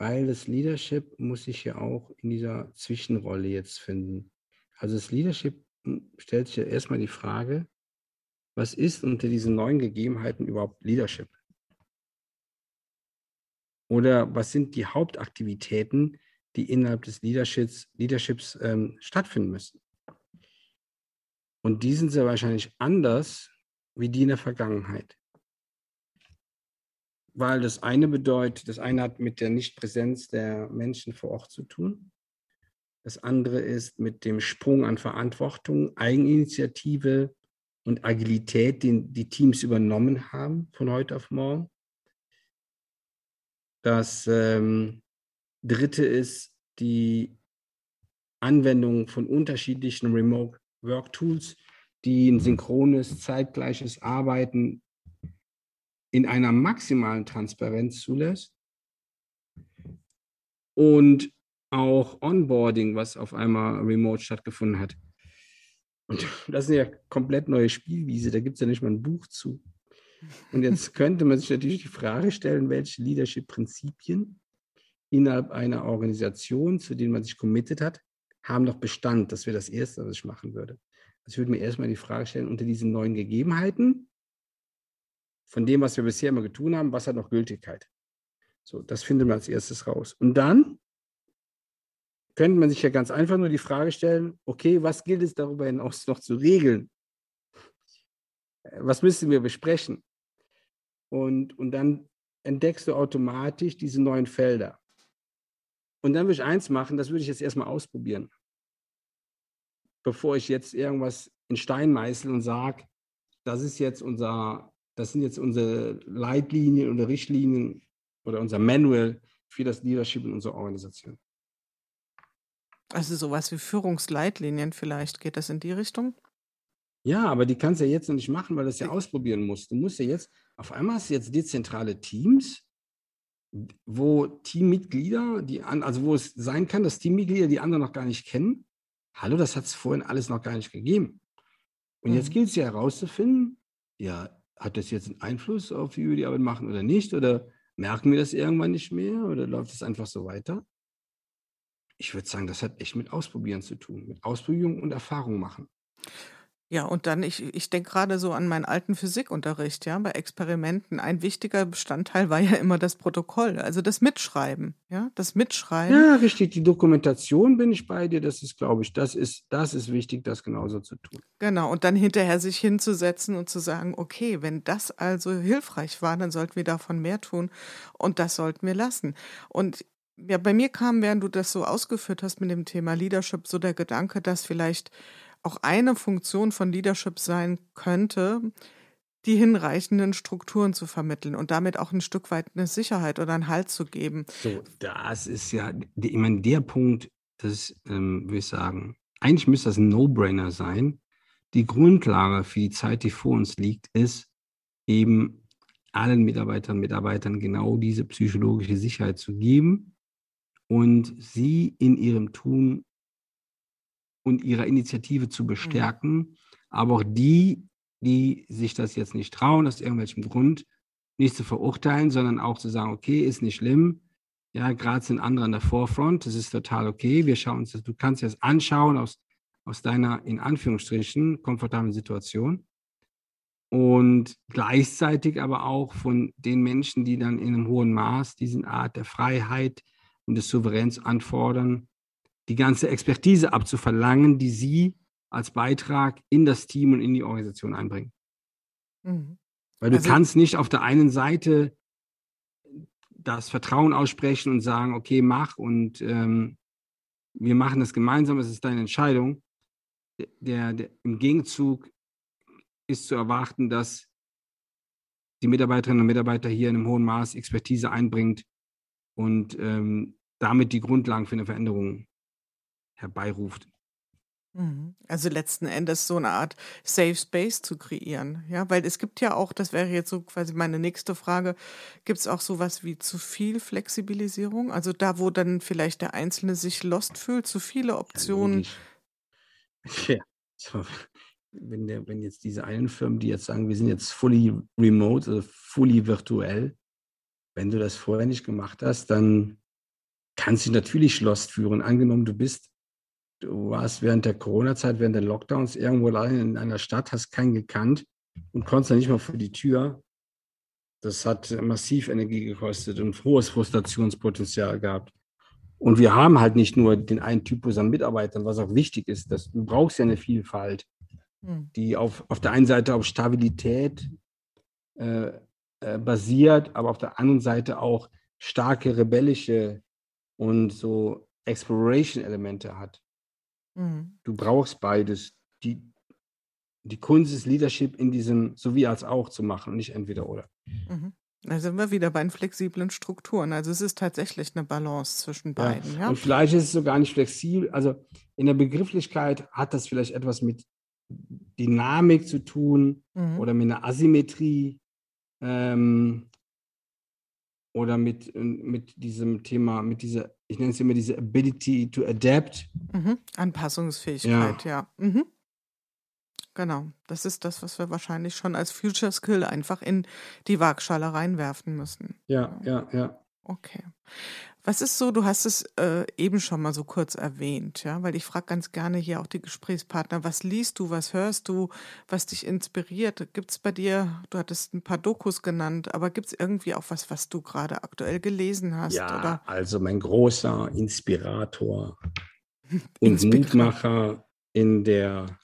Weil das Leadership muss sich ja auch in dieser Zwischenrolle jetzt finden. Also das Leadership hm, stellt sich ja erstmal die Frage, was ist unter diesen neuen Gegebenheiten überhaupt Leadership? Oder was sind die Hauptaktivitäten, die innerhalb des Leaderships, Leaderships ähm, stattfinden müssen? Und die sind sehr wahrscheinlich anders wie die in der Vergangenheit. Weil das eine bedeutet, das eine hat mit der Nichtpräsenz der Menschen vor Ort zu tun. Das andere ist mit dem Sprung an Verantwortung, Eigeninitiative und Agilität, den die Teams übernommen haben von heute auf morgen. Das ähm, dritte ist die Anwendung von unterschiedlichen Remote Work Tools, die ein synchrones, zeitgleiches Arbeiten in einer maximalen Transparenz zulässt. Und auch Onboarding, was auf einmal remote stattgefunden hat. Und das ist ja komplett neue Spielwiese, da gibt es ja nicht mal ein Buch zu. Und jetzt könnte man sich natürlich die Frage stellen, welche Leadership-Prinzipien innerhalb einer Organisation, zu denen man sich committed hat, haben noch Bestand. Das wäre das Erste, was ich machen würde. Also ich würde mir erstmal die Frage stellen, unter diesen neuen Gegebenheiten, von dem, was wir bisher immer getan haben, was hat noch Gültigkeit? So, das findet man als erstes raus. Und dann könnte man sich ja ganz einfach nur die Frage stellen, okay, was gilt es darüber hinaus noch zu regeln? Was müssen wir besprechen? Und, und dann entdeckst du automatisch diese neuen Felder. Und dann würde ich eins machen, das würde ich jetzt erstmal ausprobieren. Bevor ich jetzt irgendwas in Stein meißel und sage, das ist jetzt unser, das sind jetzt unsere Leitlinien oder Richtlinien oder unser Manual für das Leadership in unserer Organisation. Also sowas wie Führungsleitlinien vielleicht, geht das in die Richtung? Ja, aber die kannst du ja jetzt noch nicht machen, weil du das ja ausprobieren musst. Du musst ja jetzt, auf einmal hast du jetzt dezentrale Teams, wo Teammitglieder, die an, also wo es sein kann, dass Teammitglieder die anderen noch gar nicht kennen. Hallo, das hat es vorhin alles noch gar nicht gegeben. Und mhm. jetzt gilt es ja herauszufinden, ja, hat das jetzt einen Einfluss auf wie wir die Arbeit machen oder nicht? Oder merken wir das irgendwann nicht mehr? Oder läuft es einfach so weiter? Ich würde sagen, das hat echt mit Ausprobieren zu tun, mit Ausprobieren und Erfahrung machen. Ja, und dann, ich, ich denke gerade so an meinen alten Physikunterricht, ja, bei Experimenten. Ein wichtiger Bestandteil war ja immer das Protokoll, also das Mitschreiben, ja, das Mitschreiben. Ja, richtig, die Dokumentation bin ich bei dir, das ist, glaube ich, das ist, das ist wichtig, das genauso zu tun. Genau, und dann hinterher sich hinzusetzen und zu sagen, okay, wenn das also hilfreich war, dann sollten wir davon mehr tun und das sollten wir lassen. Und ja, bei mir kam, während du das so ausgeführt hast mit dem Thema Leadership, so der Gedanke, dass vielleicht auch eine Funktion von Leadership sein könnte, die hinreichenden Strukturen zu vermitteln und damit auch ein Stück weit eine Sicherheit oder einen Halt zu geben. So, das ist ja, ich meine, der Punkt, das ähm, würde ich sagen, eigentlich müsste das ein No-Brainer sein. Die Grundlage für die Zeit, die vor uns liegt, ist eben allen Mitarbeitern und Mitarbeitern genau diese psychologische Sicherheit zu geben und sie in ihrem Tun und ihrer Initiative zu bestärken. Mhm. Aber auch die, die sich das jetzt nicht trauen, aus irgendwelchem Grund, nicht zu verurteilen, sondern auch zu sagen, okay, ist nicht schlimm. Ja, gerade sind andere an der Forefront, das ist total okay. Wir schauen uns das, du kannst dir das anschauen aus, aus deiner, in Anführungsstrichen, komfortablen Situation. Und gleichzeitig aber auch von den Menschen, die dann in einem hohen Maß diesen Art der Freiheit und des Souveräns anfordern, die ganze Expertise abzuverlangen, die sie als Beitrag in das Team und in die Organisation einbringen. Mhm. Weil du also, kannst nicht auf der einen Seite das Vertrauen aussprechen und sagen, okay, mach und ähm, wir machen das gemeinsam, es ist deine Entscheidung. Der, der, Im Gegenzug ist zu erwarten, dass die Mitarbeiterinnen und Mitarbeiter hier in einem hohen Maß Expertise einbringt und ähm, damit die Grundlagen für eine Veränderung herbeiruft. Mhm. Also letzten Endes so eine Art Safe Space zu kreieren, ja, weil es gibt ja auch, das wäre jetzt so quasi meine nächste Frage, gibt es auch sowas wie zu viel Flexibilisierung? Also da, wo dann vielleicht der Einzelne sich lost fühlt, zu viele Optionen. Ja, ja. So. wenn, der, wenn jetzt diese einen Firmen, die jetzt sagen, wir sind jetzt fully remote, also fully virtuell, wenn du das vorher nicht gemacht hast, dann kannst du natürlich Schloss führen. Angenommen, du bist, du warst während der Corona-Zeit, während der Lockdowns irgendwo allein in einer Stadt, hast keinen gekannt und konntest dann nicht mal vor die Tür. Das hat massiv Energie gekostet und hohes Frustrationspotenzial gehabt. Und wir haben halt nicht nur den einen Typus an Mitarbeitern, was auch wichtig ist. Dass, du brauchst ja eine Vielfalt, hm. die auf, auf der einen Seite auf Stabilität äh, äh, basiert, aber auf der anderen Seite auch starke rebellische und so Exploration-Elemente hat. Mhm. Du brauchst beides. Die, die Kunst ist Leadership in diesem sowie als auch zu machen und nicht entweder oder. Mhm. Da sind wir wieder bei den flexiblen Strukturen. Also es ist tatsächlich eine Balance zwischen beiden. Ja. ja. Und vielleicht ist es so gar nicht flexibel. Also in der Begrifflichkeit hat das vielleicht etwas mit Dynamik zu tun mhm. oder mit einer Asymmetrie ähm, oder mit, mit diesem Thema, mit dieser, ich nenne es immer diese Ability to adapt. Mhm. Anpassungsfähigkeit, ja. ja. Mhm. Genau, das ist das, was wir wahrscheinlich schon als Future Skill einfach in die Waagschale reinwerfen müssen. Ja, ja, ja. Okay. Was ist so, du hast es äh, eben schon mal so kurz erwähnt, ja, weil ich frage ganz gerne hier auch die Gesprächspartner, was liest du, was hörst du, was dich inspiriert? Gibt es bei dir, du hattest ein paar Dokus genannt, aber gibt es irgendwie auch was, was du gerade aktuell gelesen hast? Ja, oder? also mein großer Inspirator und Mutmacher in der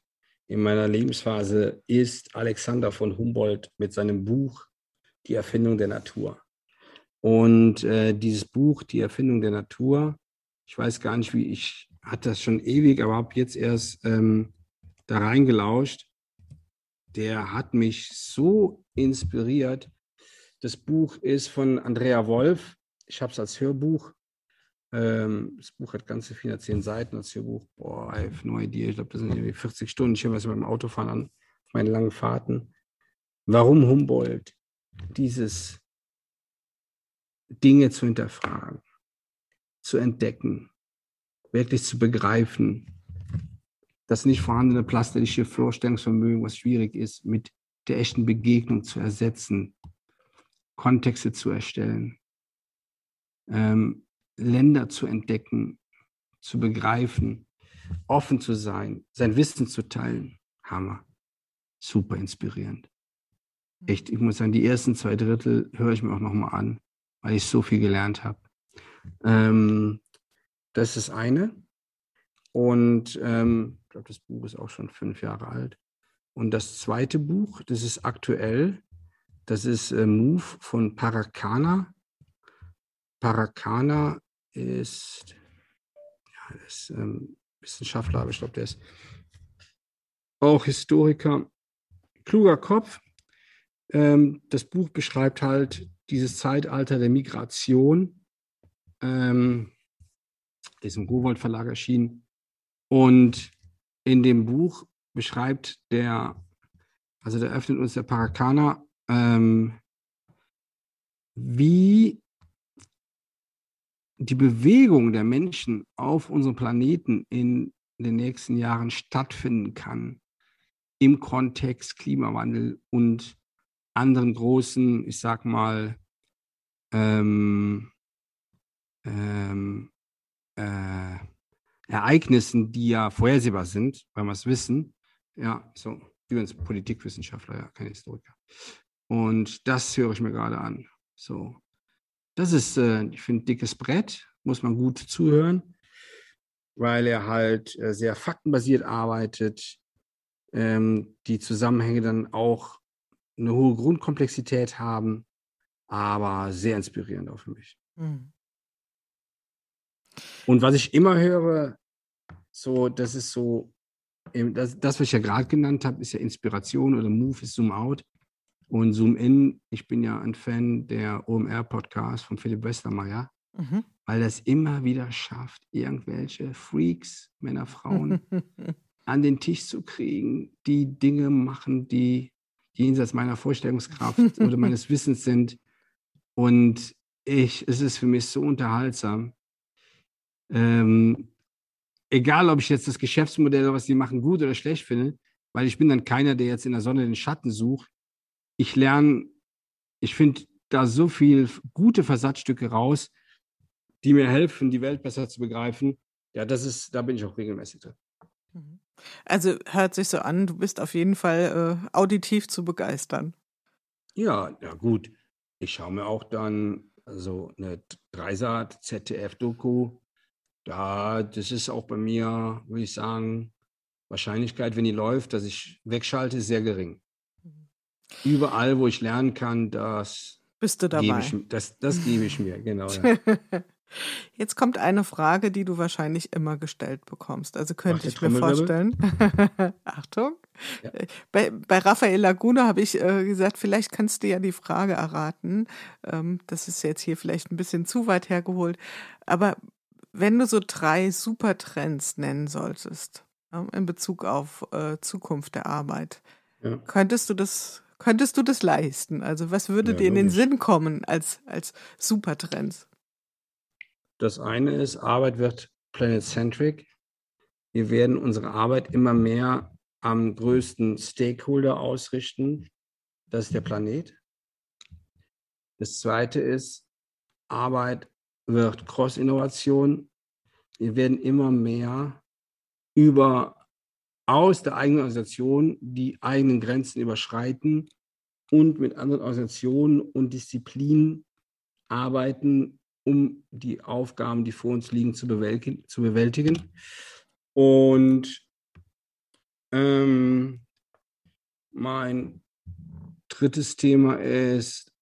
in meiner Lebensphase ist Alexander von Humboldt mit seinem Buch Die Erfindung der Natur. Und äh, dieses Buch, Die Erfindung der Natur, ich weiß gar nicht, wie ich, hatte das schon ewig, aber habe jetzt erst ähm, da reingelauscht. Der hat mich so inspiriert. Das Buch ist von Andrea Wolf. Ich habe es als Hörbuch ähm, das Buch hat ganze 410 Seiten als Hörbuch. Boah, I have no idea. Ich glaube, das sind irgendwie 40 Stunden. Ich höre es beim Autofahren an, auf meinen langen Fahrten. Warum Humboldt? Dieses Dinge zu hinterfragen, zu entdecken, wirklich zu begreifen, das nicht vorhandene plastische Vorstellungsvermögen, was schwierig ist, mit der echten Begegnung zu ersetzen, Kontexte zu erstellen, ähm, Länder zu entdecken, zu begreifen, offen zu sein, sein Wissen zu teilen. Hammer. Super inspirierend. Hm. Echt, ich muss sagen, die ersten zwei Drittel höre ich mir auch nochmal an, weil ich so viel gelernt habe. Ähm, das ist eine. Und ähm, ich glaube, das Buch ist auch schon fünf Jahre alt. Und das zweite Buch, das ist aktuell, das ist äh, Move von Paracana. Paracana ist, ja, ist ähm, Wissenschaftler, aber ich glaube, der ist auch Historiker. Kluger Kopf. Ähm, das Buch beschreibt halt dieses Zeitalter der Migration. Ähm, ist im Gowold Verlag erschienen. Und in dem Buch beschreibt der, also der öffnet uns der Parakaner, ähm, wie die Bewegung der Menschen auf unserem Planeten in den nächsten Jahren stattfinden kann im Kontext Klimawandel und anderen großen, ich sag mal, ähm, ähm, äh, Ereignissen, die ja vorhersehbar sind, weil wir es wissen. Ja, so, übrigens Politikwissenschaftler, ja, kein Historiker. Und das höre ich mir gerade an. So, das ist, äh, ich finde, dickes Brett, muss man gut zuhören, weil er halt äh, sehr faktenbasiert arbeitet, ähm, die Zusammenhänge dann auch eine hohe Grundkomplexität haben, aber sehr inspirierend auch für mich. Mhm. Und was ich immer höre, so, das ist so, das, das was ich ja gerade genannt habe, ist ja Inspiration oder Move ist Zoom Out. Und Zoom In, ich bin ja ein Fan der OMR-Podcast von Philipp Westermeier, mhm. weil es immer wieder schafft, irgendwelche Freaks, Männer, Frauen, an den Tisch zu kriegen, die Dinge machen, die jenseits meiner Vorstellungskraft oder meines Wissens sind. Und ich, es ist für mich so unterhaltsam. Ähm, egal, ob ich jetzt das Geschäftsmodell, was die machen, gut oder schlecht finde, weil ich bin dann keiner, der jetzt in der Sonne den Schatten sucht. Ich lerne, ich finde da so viel gute Versatzstücke raus, die mir helfen, die Welt besser zu begreifen. Ja, das ist, da bin ich auch regelmäßig drin. Mhm. Also hört sich so an, du bist auf jeden Fall äh, auditiv zu begeistern. Ja, ja gut. Ich schaue mir auch dann so eine Dreisat ZDF-Doku. Da, das ist auch bei mir, würde ich sagen, Wahrscheinlichkeit, wenn die läuft, dass ich wegschalte, ist sehr gering. Mhm. Überall, wo ich lernen kann, das bist du dabei. Ich, das, das gebe ich mir, genau. Ja. Jetzt kommt eine Frage, die du wahrscheinlich immer gestellt bekommst. Also könnte ich mir vorstellen. Achtung. Ja. Bei, bei Raphael Laguna habe ich äh, gesagt, vielleicht kannst du ja die Frage erraten. Ähm, das ist jetzt hier vielleicht ein bisschen zu weit hergeholt. Aber wenn du so drei Supertrends nennen solltest, ja, in Bezug auf äh, Zukunft der Arbeit, ja. könntest du das könntest du das leisten? Also was würde dir in den Sinn kommen als, als Supertrends? Das eine ist, Arbeit wird planet-centric. Wir werden unsere Arbeit immer mehr am größten Stakeholder ausrichten. Das ist der Planet. Das zweite ist, Arbeit wird Cross-Innovation. Wir werden immer mehr über aus der eigenen Organisation die eigenen Grenzen überschreiten und mit anderen Organisationen und Disziplinen arbeiten, um die Aufgaben, die vor uns liegen, zu bewältigen. Zu bewältigen. Und ähm, mein drittes Thema ist,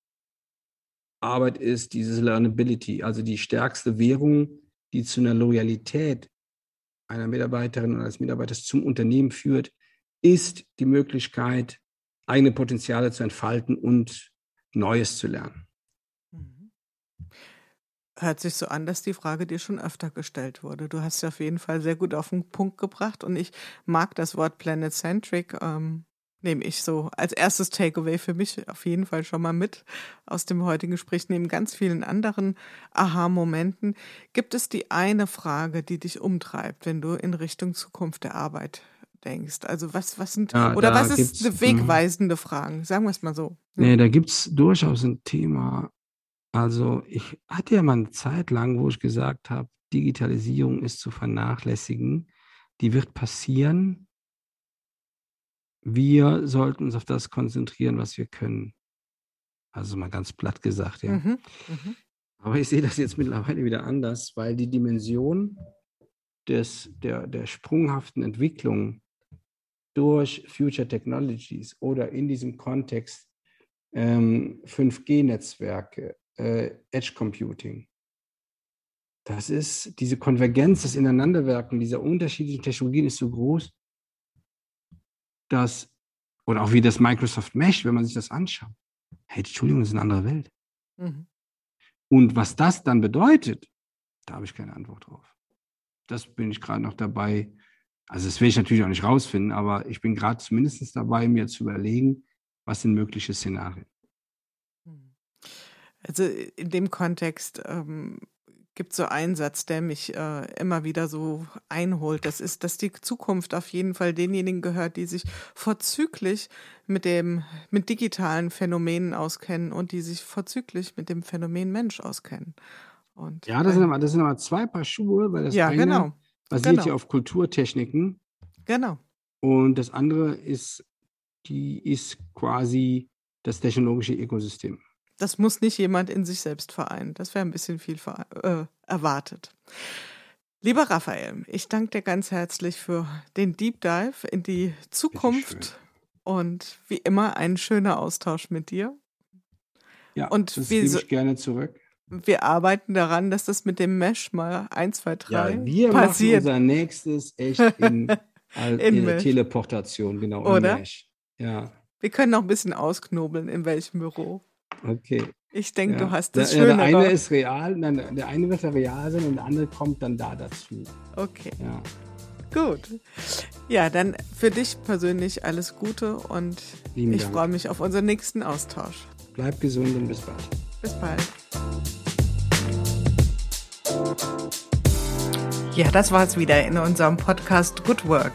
Arbeit ist dieses Learnability, also die stärkste Währung, die zu einer Loyalität einer Mitarbeiterin oder eines Mitarbeiters zum Unternehmen führt, ist die Möglichkeit, eigene Potenziale zu entfalten und Neues zu lernen. Hört sich so an, dass die Frage dir schon öfter gestellt wurde. Du hast sie auf jeden Fall sehr gut auf den Punkt gebracht und ich mag das Wort Planet-Centric, ähm, nehme ich so als erstes Takeaway für mich auf jeden Fall schon mal mit aus dem heutigen Gespräch, neben ganz vielen anderen Aha-Momenten. Gibt es die eine Frage, die dich umtreibt, wenn du in Richtung Zukunft der Arbeit denkst? Also was, was sind, ja, oder was ist eine wegweisende Fragen? Sagen wir es mal so. Nee, da gibt es durchaus ein Thema, also ich hatte ja mal eine Zeit lang, wo ich gesagt habe, Digitalisierung ist zu vernachlässigen. Die wird passieren. Wir sollten uns auf das konzentrieren, was wir können. Also mal ganz platt gesagt, ja. Mhm, mh. Aber ich sehe das jetzt mittlerweile wieder anders, weil die Dimension des, der, der sprunghaften Entwicklung durch Future Technologies oder in diesem Kontext ähm, 5G-Netzwerke, äh, Edge Computing. Das ist diese Konvergenz, das Ineinanderwirken dieser unterschiedlichen Technologien ist so groß, dass, oder auch wie das Microsoft Mesh, wenn man sich das anschaut, hey, Entschuldigung, das ist eine andere Welt. Mhm. Und was das dann bedeutet, da habe ich keine Antwort drauf. Das bin ich gerade noch dabei. Also das will ich natürlich auch nicht rausfinden, aber ich bin gerade zumindest dabei, mir zu überlegen, was sind mögliche Szenarien. Also in dem Kontext ähm, gibt es so einen Satz, der mich äh, immer wieder so einholt. Das ist, dass die Zukunft auf jeden Fall denjenigen gehört, die sich vorzüglich mit dem, mit digitalen Phänomenen auskennen und die sich vorzüglich mit dem Phänomen Mensch auskennen. Und ja, das sind, aber, das sind aber zwei Paar Schuhe, weil das ja, eine genau. basiert genau. ja auf Kulturtechniken. Genau. Und das andere ist, die ist quasi das technologische Ökosystem. Das muss nicht jemand in sich selbst vereinen. Das wäre ein bisschen viel äh, erwartet. Lieber Raphael, ich danke dir ganz herzlich für den Deep Dive in die Zukunft und wie immer ein schöner Austausch mit dir. Ja, und das gebe ich gerne zurück. Wir arbeiten daran, dass das mit dem Mesh mal 1, 2, 3 ja, wir passiert. machen unser nächstes echt in, in, in der Teleportation, genau, Oder? Mesh. Ja. Wir können noch ein bisschen ausknobeln, in welchem Büro. Okay. Ich denke, ja. du hast das der, schön. Der eine ist real, nein, der eine wird ja real sein und der andere kommt dann da dazu. Okay. Ja. Gut. Ja, dann für dich persönlich alles Gute und Lieben ich freue mich auf unseren nächsten Austausch. Bleib gesund und bis bald. Bis bald. Ja, das war's wieder in unserem Podcast Good Work.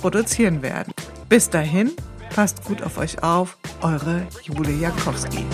produzieren werden. Bis dahin, passt gut auf euch auf, eure Jule Jakowski.